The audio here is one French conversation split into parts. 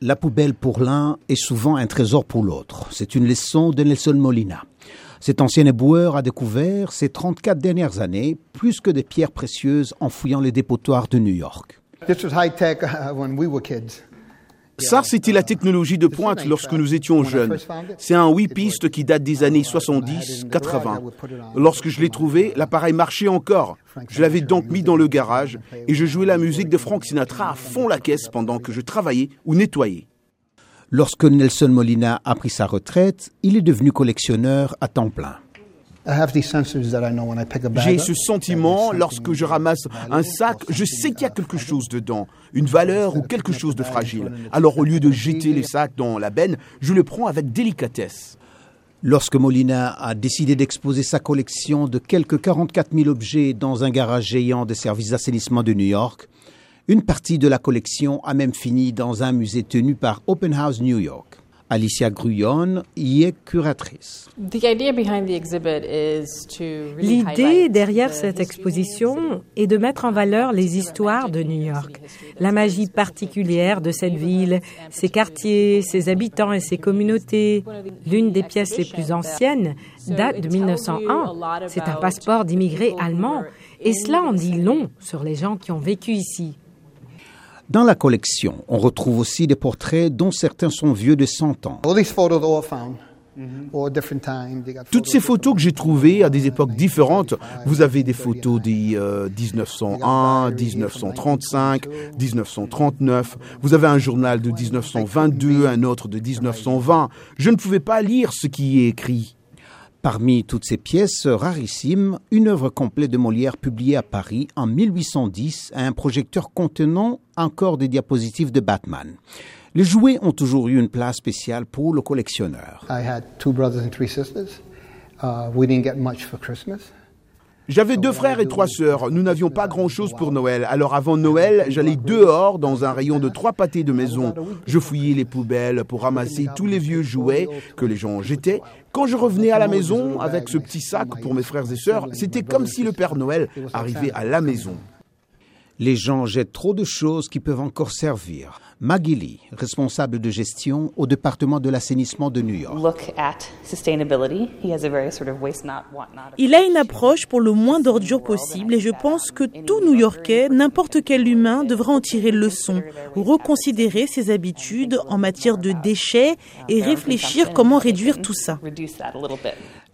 La poubelle pour l'un est souvent un trésor pour l'autre. C'est une leçon de Nelson Molina. Cet ancien éboueur a découvert ces 34 dernières années plus que des pierres précieuses en fouillant les dépotoirs de New York. This was high tech uh, when we were kids. Ça, c'était la technologie de pointe lorsque nous étions jeunes. C'est un 8 pistes qui date des années 70-80. Lorsque je l'ai trouvé, l'appareil marchait encore. Je l'avais donc mis dans le garage et je jouais la musique de Frank Sinatra à fond la caisse pendant que je travaillais ou nettoyais. Lorsque Nelson Molina a pris sa retraite, il est devenu collectionneur à temps plein. J'ai ce sentiment, lorsque je ramasse un sac, je sais qu'il y a quelque chose dedans, une valeur ou quelque chose de fragile. Alors au lieu de jeter les sacs dans la benne, je le prends avec délicatesse. Lorsque Molina a décidé d'exposer sa collection de quelques 44 000 objets dans un garage géant des services d'assainissement de New York, une partie de la collection a même fini dans un musée tenu par Open House New York. Alicia Gruyon y est curatrice. L'idée derrière cette exposition est de mettre en valeur les histoires de New York, la magie particulière de cette ville, ses quartiers, ses habitants et ses communautés. L'une des pièces les plus anciennes date de 1901. C'est un passeport d'immigrés allemands et cela en dit long sur les gens qui ont vécu ici. Dans la collection, on retrouve aussi des portraits dont certains sont vieux de 100 ans. Toutes ces photos que j'ai trouvées à des époques différentes, vous avez des photos des 1901, 1935, 1939, vous avez un journal de 1922, un autre de 1920. Je ne pouvais pas lire ce qui est écrit. Parmi toutes ces pièces rarissimes, une œuvre complète de Molière publiée à Paris en 1810 à un projecteur contenant encore des diapositives de Batman. Les jouets ont toujours eu une place spéciale pour le collectionneur. J'avais deux frères et trois sœurs. Nous n'avions pas grand-chose pour Noël. Alors avant Noël, j'allais dehors dans un rayon de trois pâtés de maison. Je fouillais les poubelles pour ramasser tous les vieux jouets que les gens jetaient. Quand je revenais à la maison avec ce petit sac pour mes frères et sœurs, c'était comme si le Père Noël arrivait à la maison. Les gens jettent trop de choses qui peuvent encore servir. Maggie Lee, responsable de gestion au département de l'assainissement de New York. Il a une approche pour le moins d'ordures possible et je pense que tout New-Yorkais, n'importe quel humain, devra en tirer leçon, reconsidérer ses habitudes en matière de déchets et réfléchir comment réduire tout ça.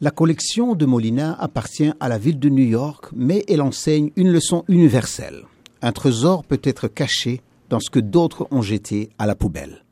La collection de Molina appartient à la ville de New York, mais elle enseigne une leçon universelle. Un trésor peut être caché dans ce que d'autres ont jeté à la poubelle.